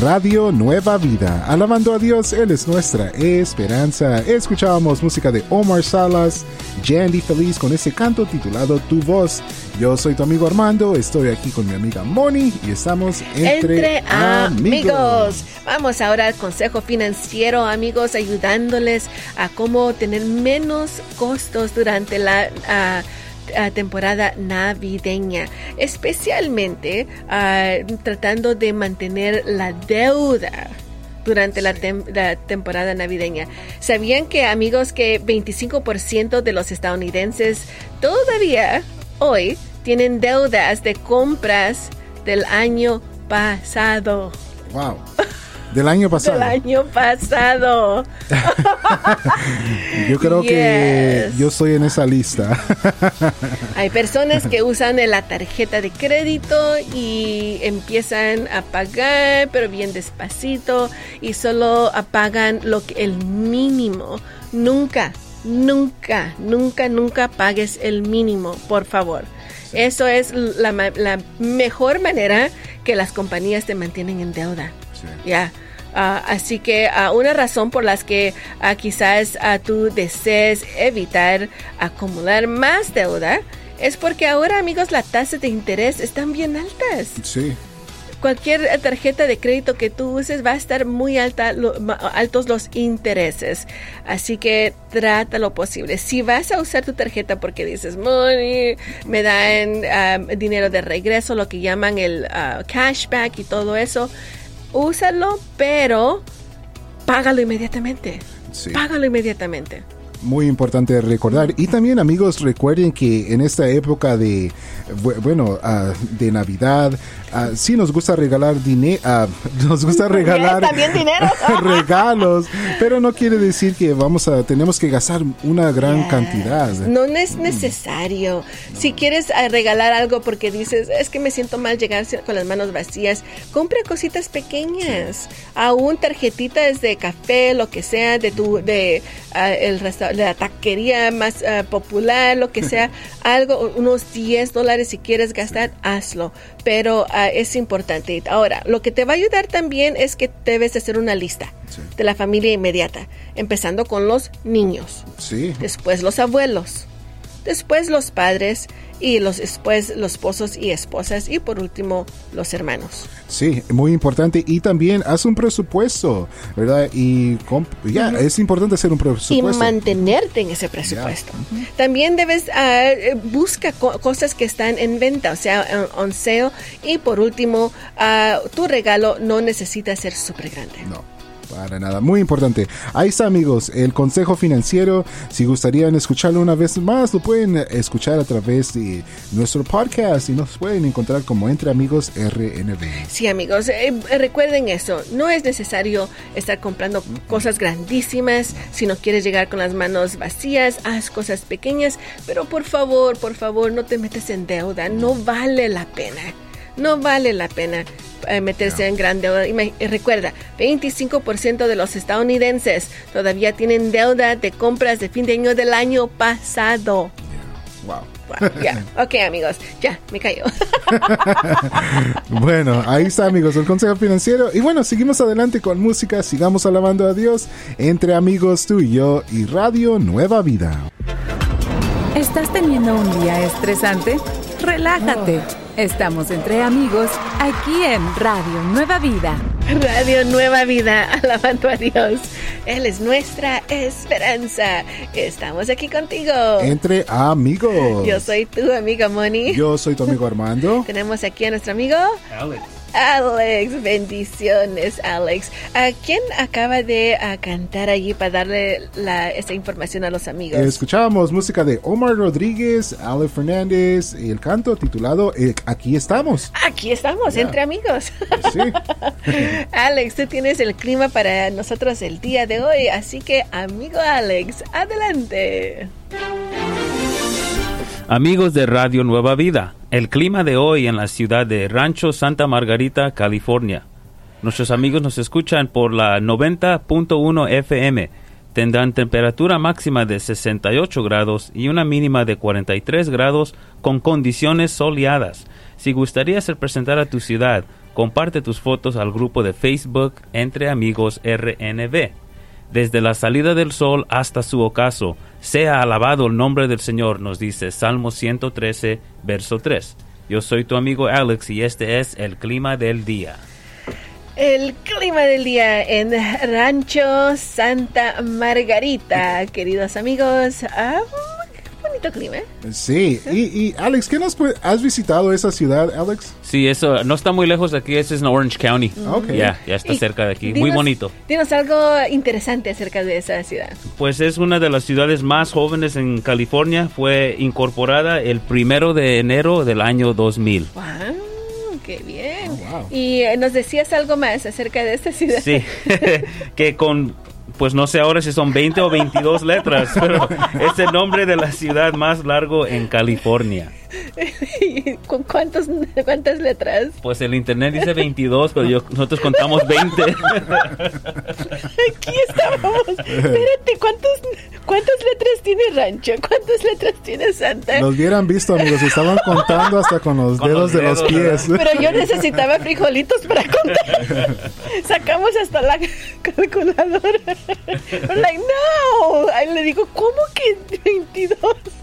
Radio Nueva Vida. Alabando a Dios, Él es nuestra esperanza. Escuchábamos música de Omar Salas, Jandy Feliz con ese canto titulado Tu Voz. Yo soy tu amigo Armando, estoy aquí con mi amiga Moni y estamos entre, amigos. Vamos ahora al consejo financiero, amigos, ayudándoles a cómo tener menos costos durante la... ah, temporada navideña, especialmente ah, tratando de mantener la deuda durante la, tem- la temporada navideña. ¿Sabían que amigos que 25% de los estadounidenses todavía hoy tienen deudas de compras del año pasado? Wow. Del año pasado. Del año pasado. Yo creo que yo estoy en esa lista. Hay personas que usan la tarjeta de crédito y empiezan a pagar, pero bien despacito y solo pagan lo que el mínimo. Nunca, nunca, nunca, nunca pagues el mínimo, por favor. Eso es la, la mejor manera que las compañías te mantienen en deuda. Ya. Ah, así que ah, una razón por las que ah, quizás ah, tú desees evitar acumular más deuda es porque ahora, amigos, las tasas de interés están bien altas. Sí. Cualquier eh, tarjeta de crédito que tú uses va a estar muy alta, lo- altos los intereses. Así que trata lo posible. Si vas a usar tu tarjeta porque dices, money, me dan dinero de regreso, lo que llaman el cashback y todo eso, úsalo, pero págalo inmediatamente. Sí. Págalo inmediatamente. Muy importante recordar. Y también, amigos, recuerden que en esta época de, bu- bueno, ah, de Navidad, ah, sí nos gusta regalar dinero, nos gusta regalar También dinero. regalos, pero no quiere decir que vamos a, tenemos que gastar una gran cantidad. No es necesario. Si quieres ah, regalar algo porque dices, es que me siento mal llegar con las manos vacías, compra cositas pequeñas. Aún tarjetitas de café, lo que sea, de tu, de ah, el resta- la taquería más ah, popular, lo que sea, algo, unos 10 dólares si quieres gastar, hazlo. Pero ah, es importante. Ahora, lo que te va a ayudar también es que debes hacer una lista de la familia inmediata, empezando con los niños Sí. después los abuelos, después los padres y los después los esposos y esposas y por último los hermanos. Sí, muy importante. Y también haz un presupuesto, ¿verdad? Y ya, es importante hacer un Y presupuesto. mantenerte en ese presupuesto. También debes eh, busca co- cosas que están en venta, o sea, on- on sale. Y por último, ah, tu regalo no necesita ser súper grande. No. Para nada, muy importante. Ahí está amigos, el consejo financiero. Si gustarían escucharlo una vez más, lo pueden escuchar a través de nuestro podcast y nos pueden encontrar como Entre Amigos RNB. Sí, amigos, eh, recuerden eso. No es necesario estar comprando cosas grandísimas si no quieres llegar con las manos vacías. Haz cosas pequeñas, pero por favor, por favor, no te metas en deuda. No vale la pena. No vale la pena eh, meterse en gran deuda. Y recuerda, 25% de los estadounidenses todavía tienen deuda de compras de fin de año del año pasado. Wow. Wow, ya, ok amigos, ya, me cayó. Bueno, ahí está amigos, el consejo financiero. Y bueno, seguimos adelante con música, sigamos alabando a Dios entre amigos tú y yo y Radio Nueva Vida. ¿Estás teniendo un día estresante? Relájate. Estamos entre amigos aquí en Radio Nueva Vida. Radio Nueva Vida, alabando a Dios. Él es nuestra esperanza. Estamos aquí contigo. Entre amigos. Yo soy tu amiga Moni. Yo soy tu amigo Armando. Tenemos aquí a nuestro amigo Alex. Alex. Bendiciones, Alex. ¿A quién acaba de cantar allí para darle la, esa información a los amigos? Escuchábamos música de Omar Rodríguez, Alex Fernández y el canto titulado eh, Aquí estamos. Aquí estamos, entre amigos. Sí. Alex, tú tienes el clima para nosotros el día de hoy, así que amigo Alex, adelante. Amigos de Radio Nueva Vida, el clima de hoy en la ciudad de Rancho Santa Margarita, California. Nuestros amigos nos escuchan por la 90.1 FM. Tendrán temperatura máxima de 68 grados y una mínima de 43 grados con condiciones soleadas. Si gustarías representar a tu ciudad, comparte tus fotos al grupo de Facebook Entre Amigos RNB. Desde la salida del sol hasta su ocaso, sea alabado el nombre del Señor, nos dice Salmo 113, verso 3. Yo soy tu amigo Alex y este es el clima del día. El clima del día en Rancho Santa Margarita, queridos amigos. Ah, bonito clima. ¿eh? Sí, Y, Alex, ¿qué nos has visitado esa ciudad, Alex? Sí, eso no está muy lejos de aquí, es en Orange County. Okay. Ya, ya está cerca de aquí, muy bonito. Dinos algo interesante acerca de esa ciudad. Pues es una de las ciudades más jóvenes en California, fue incorporada el primero de enero del año 2000. Wow qué bien. Oh, y eh, nos decías algo más acerca de esta ciudad. Sí, que con pues no sé ahora si son 20 o 22 letras, pero es el nombre de la ciudad más largo en California. ¿Con cuántos, cuántas letras? Pues el internet dice 22, pero yo, nosotros contamos 20. Aquí estábamos. Espérate, ¿cuántos, ¿cuántas letras tiene Rancho? ¿Cuántas letras tiene Santa? Los hubieran visto, amigos. Estaban contando hasta con los, dedos, de los pies. Pero yo necesitaba frijolitos para contar. Sacamos hasta la calculadora. like, no. Ahí le digo, ¿cómo que 22?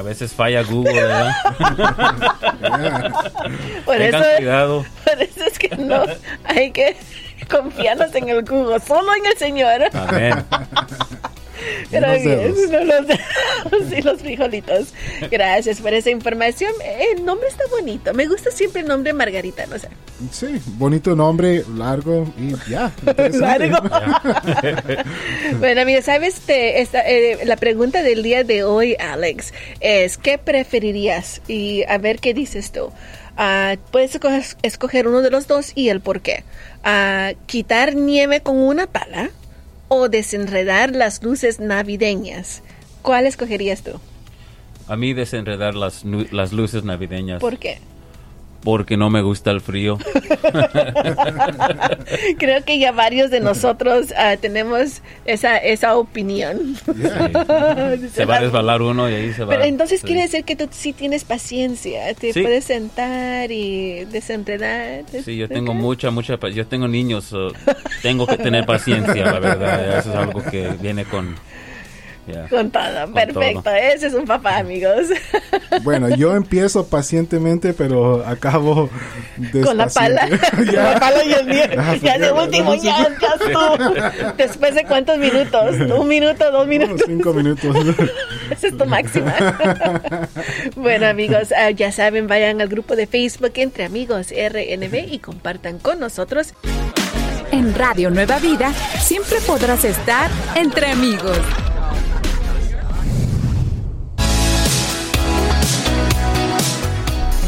A veces falla Google, ¿verdad? por, eso, cuidado. por eso es que no hay que confiarnos en el Google, solo en el Señor. Amén. Pero bien, los, los frijolitos. Gracias por esa información. El nombre está bonito. Me gusta siempre el nombre Margarita, no sé. Sí, bonito nombre, largo y ya. largo. bueno, amigo, sabes, esta, eh, la pregunta del día de hoy, Alex, es ¿qué preferirías? Y a ver qué dices tú. Uh, puedes escoger, uno de los dos y el por qué. Uh, quitar nieve con una pala o desenredar las luces navideñas. ¿Cuál escogerías tú? A mí desenredar las, las luces navideñas. ¿Por qué? Porque no me gusta el frío. Creo que ya varios de nosotros ah, tenemos esa, esa opinión. se va a resbalar uno y ahí se va. Pero entonces quiere decir que tú sí tienes paciencia. Te puedes sentar y desenredar. Sí, yo tengo mucha, mucha Yo tengo niños. tengo que tener paciencia, la verdad. Eso es algo que viene con con todo, perfecto. Ese es un papá, amigos. Bueno, yo empiezo pacientemente, pero acabo con la pala. la pala y el miedo. Ah, ya de último, ya, ya tú. Después de cuántos minutos? Un minuto, dos minutos. cinco minutos. Esa es tu máxima. bueno, amigos, ah, ya saben, vayan al grupo de Facebook Entre Amigos RNB y compartan con nosotros. En Radio Nueva Vida siempre podrás estar entre amigos.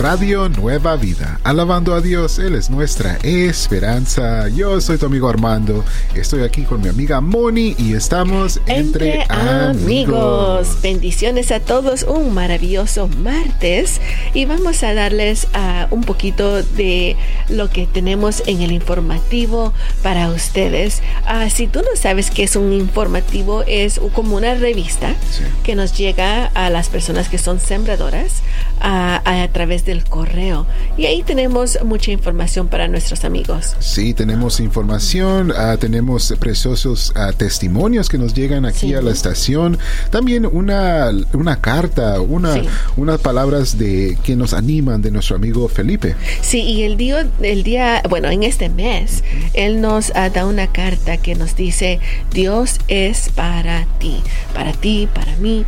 Radio Nueva Vida. Alabando a Dios, Él es nuestra esperanza. Yo soy tu amigo Armando. Estoy aquí con mi amiga Moni y estamos entre, amigos. Bendiciones a todos. Un maravilloso martes. Y vamos a darles uh, un poquito de lo que tenemos en el informativo para ustedes. Uh, si tú no sabes qué es un informativo, es como una revista que nos llega a las personas que son sembradoras uh, a través de el correo. Y ahí tenemos mucha información para nuestros amigos. Sí, tenemos información, ah, tenemos preciosos ah, testimonios que nos llegan aquí a la estación. También una, una carta, una, unas palabras de que nos animan de nuestro amigo Felipe. Sí, y el día, el día bueno, en este mes, él nos uh, da una carta que nos dice, Dios es para ti, para ti, para mí.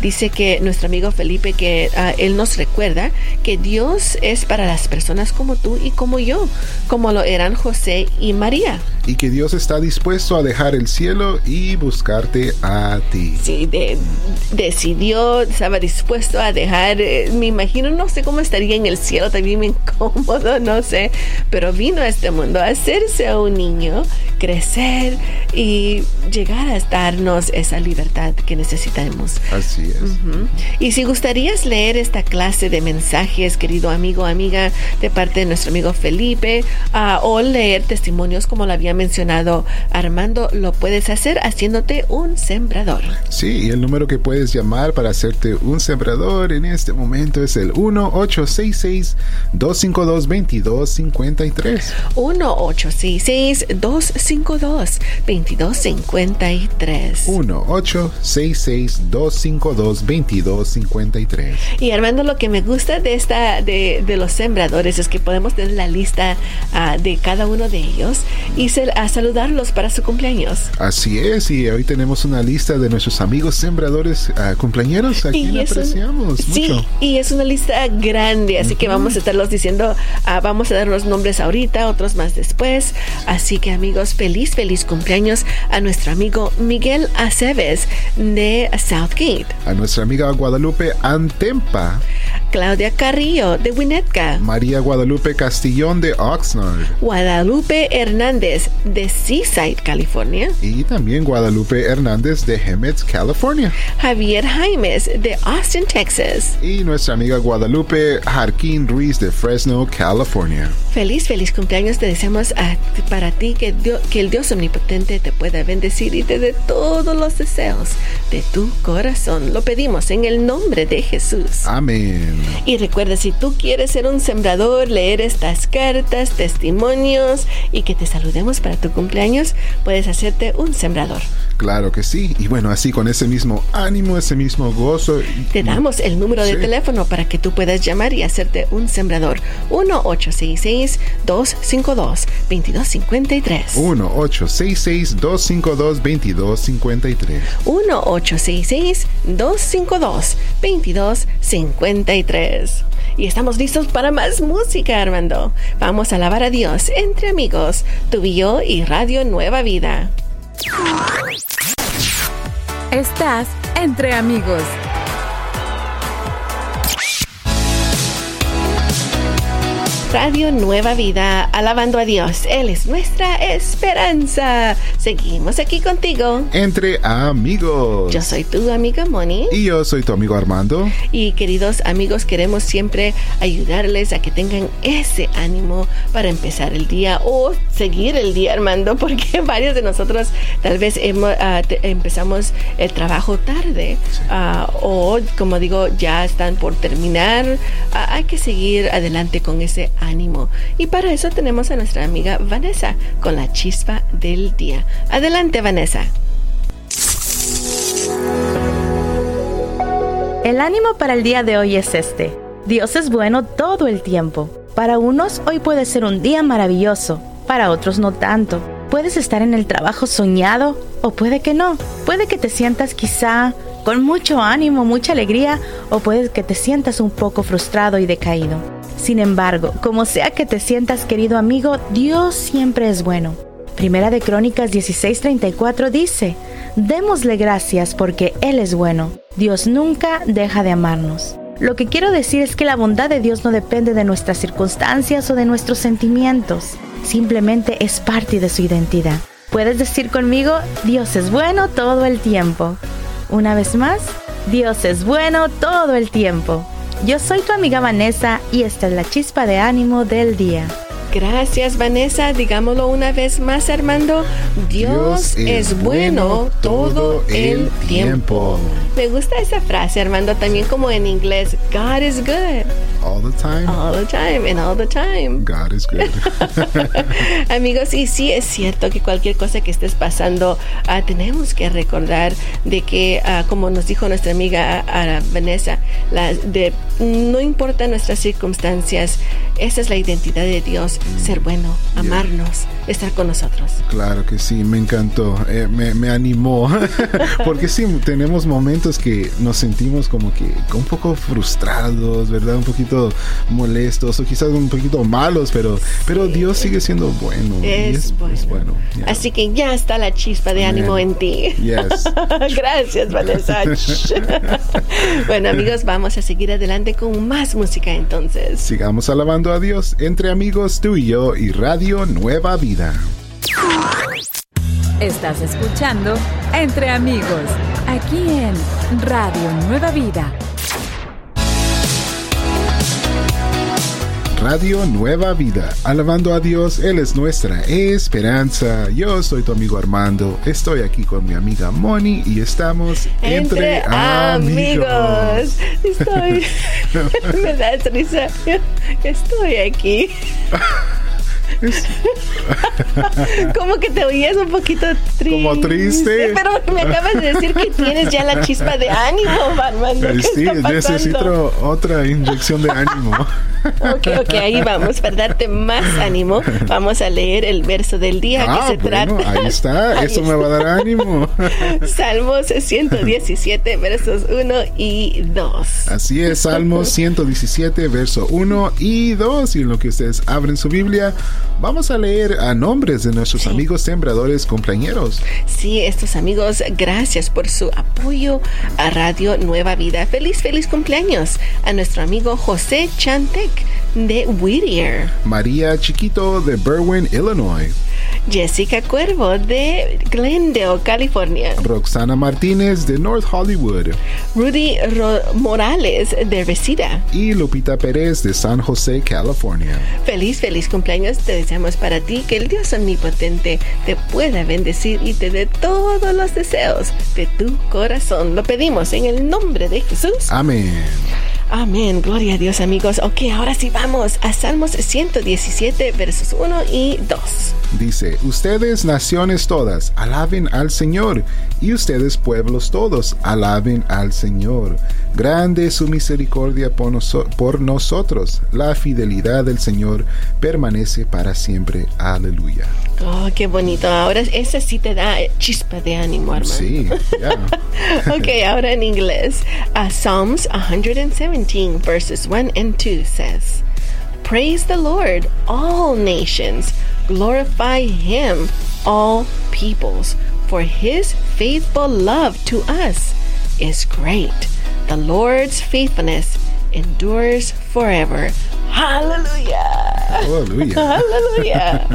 Dice que nuestro amigo Felipe, que él nos recuerda que Dios es para las personas como tú y como yo, como lo eran José y María. Y que Dios está dispuesto a dejar el cielo y buscarte a ti. Sí, decidió, estaba dispuesto a dejar, eh, me imagino, no sé cómo estaría en el cielo, también me incómodo, no sé, pero vino a este mundo a hacerse un niño, crecer y llegar a darnos esa libertad que necesitamos. Así es. Y si gustarías leer esta clase de mensajes, querido amigo, amiga, de parte de nuestro amigo Felipe, uh, o leer testimonios como lo había mencionado Armando, lo puedes hacer haciéndote un sembrador. Sí, y el número que puedes llamar para hacerte un sembrador en este momento es el 1-866-252-2253. 1-866-252-2253. 1-866-252-2253. Y Armando, lo que me gusta de esta de, de los sembradores es que podemos tener la lista uh, de cada uno de ellos y se, a saludarlos para su cumpleaños. Así es, y hoy tenemos una lista de nuestros amigos sembradores uh, cumpleañeros a quien apreciamos un, mucho. Sí, y es una lista grande, así uh -huh. que vamos a estarlos diciendo, uh, vamos a dar los nombres ahorita, otros más después. Así que amigos, feliz, feliz cumpleaños a nuestro amigo Miguel Aceves de Southgate. A nuestra amiga Guadalupe Antempa. Claudia Carrillo de Winnetka. María Guadalupe Castillón de Oxnard. Guadalupe Hernández de Seaside, California. Y también Guadalupe Hernández de Hemet, California. Javier Jaimes de Austin, Texas. Y nuestra amiga Guadalupe Jarquín Ruiz de Fresno, California. Feliz, feliz cumpleaños. Te deseamos a, para ti que, Dios, que el Dios omnipotente te pueda bendecir y te dé todos los deseos de tu corazón. Lo pedimos en el nombre de Jesús. Amén. Y recuerda, si tú quieres ser un sembrador, leer estas cartas, testimonios y que te saludemos para tu cumpleaños, puedes hacerte un sembrador. Claro que sí. Y bueno, así con ese mismo ánimo, ese mismo gozo. Te damos el número sí. de teléfono para que tú puedas llamar y hacerte un sembrador. 1-866-252-2253. 1-866-252-2253. 1-866-252-2253. Y estamos listos para más música, Armando. Vamos a alabar a Dios entre amigos, tu y y Radio Nueva Vida. Estás entre amigos. Radio Nueva Vida, alabando a Dios. Él es nuestra esperanza. Seguimos aquí contigo. Entre amigos. Yo soy tu amiga Moni. Y yo soy tu amigo Armando. Y queridos amigos, queremos siempre ayudarles a que tengan ese ánimo para empezar el día o seguir el día, Armando, porque varios de nosotros tal vez hemos, uh, empezamos el trabajo tarde sí. uh, o, como digo, ya están por terminar. Uh, hay que seguir adelante con ese ánimo. Y para eso tenemos a nuestra amiga Vanessa con la chispa del día. Adelante, Vanessa. El ánimo para el día de hoy es este. Dios es bueno todo el tiempo. Para unos hoy puede ser un día maravilloso, para otros no tanto. Puedes estar en el trabajo soñado o puede que no. Puede que te sientas quizá con mucho ánimo, mucha alegría o puede que te sientas un poco frustrado y decaído. Sin embargo, como sea que te sientas querido amigo, Dios siempre es bueno. Primera de Crónicas 16:34 dice, démosle gracias porque Él es bueno. Dios nunca deja de amarnos. Lo que quiero decir es que la bondad de Dios no depende de nuestras circunstancias o de nuestros sentimientos, simplemente es parte de su identidad. Puedes decir conmigo, Dios es bueno todo el tiempo. Una vez más, Dios es bueno todo el tiempo. Yo soy tu amiga Vanessa y esta es la chispa de ánimo del día. Gracias Vanessa, digámoslo una vez más Armando, Dios, Dios es, es, bueno todo el tiempo. tiempo. Me gusta esa frase Armando, también como en inglés, God is good all the time. All the time and all the time. God is good. Amigos, y sí es cierto que cualquier cosa que estés pasando, ah, tenemos que recordar de que, ah, como nos dijo nuestra amiga ah, Vanessa, la, de, no importa nuestras circunstancias, esa es la identidad de Dios, ser bueno, amarnos, estar con nosotros. Claro que sí, me encantó, eh, me, me animó, porque sí, tenemos momentos que nos sentimos como que un poco frustrados, ¿verdad? Un poquito molestos o quizás un poquito malos, pero, pero Dios sigue siendo bueno. y Es bueno. es bueno, yeah. Así que ya está la chispa de ánimo en ti. Yes. Gracias, Vanessa. bueno, amigos, vamos a seguir adelante con más música entonces. Sigamos alabando a Dios entre amigos tú y yo y Radio Nueva Vida. Estás escuchando Entre Amigos, aquí en Radio Nueva Vida. Radio Nueva Vida, alabando a Dios, Él es nuestra esperanza. Yo soy tu amigo Armando, estoy aquí con mi amiga Moni y estamos entre, amigos. Estoy. Me da risa. Estoy aquí. Como que te oías un poquito triste. Como triste. Pero me acabas de decir que tienes ya la chispa de ánimo, Armando. ¿Qué sí, está necesito otra inyección de ánimo. Ok, ok, ahí vamos. Para darte más ánimo, vamos a leer el verso del día Ah, que se bueno, trata. ahí está, Ahí eso me va a dar ánimo. Salmos 117, versos 1 y 2. Así es, Salmos 117, verso 1 y 2. Y en lo que ustedes abren su Biblia, vamos a leer a nombres de nuestros amigos sembradores compañeros. Sí, estos amigos, gracias por su apoyo a Radio Nueva Vida. Feliz, feliz cumpleaños a nuestro amigo José Chantec de Whittier, María Chiquito de Berwyn, Illinois. Jessica Cuervo de Glendale, California, Roxana Martínez de North Hollywood. Rudy Ro- Morales de Reseda. Y Lupita Pérez de San José, California. Feliz, feliz cumpleaños. Te deseamos para ti que el Dios omnipotente te pueda bendecir y te dé todos los deseos de tu corazón. Lo pedimos en el nombre de Jesús. Amén. Amén, gloria a Dios amigos. Ok, ahora sí vamos a Salmos 117 versos 1 y 2. Dice, ustedes naciones todas, alaben al Señor, y ustedes pueblos todos, alaben al Señor. Grande es su misericordia por, noso- por nosotros, la fidelidad del Señor permanece para siempre. Aleluya. Oh, qué bonito. Ahora ese sí te da chispa de ánimo, hermano. Sí, ya. ok, ahora en inglés. Uh, Psalms 117 verses 1 and 2 says, Praise the Lord, all nations. Glorify him, all peoples. For his faithful love to us is great. The Lord's faithfulness endures forever. Hallelujah. Aleluya. Aleluya.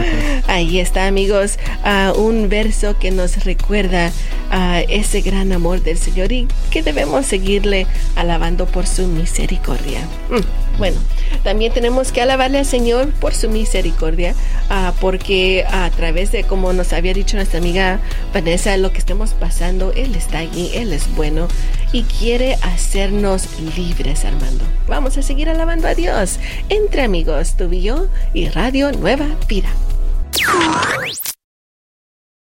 Ahí está, amigos, ah, un verso que nos recuerda a ese gran amor del Señor y que debemos seguirle alabando por su misericordia. Mm, Bueno, también tenemos que alabarle al Señor por su misericordia, ah, porque a través de, como nos había dicho nuestra amiga Vanessa, lo que estemos pasando, Él está allí, Él es bueno y quiere hacernos libres, Armando. Vamos a seguir alabando a Dios entre amigos, tú y yo y Radio Nueva Vida.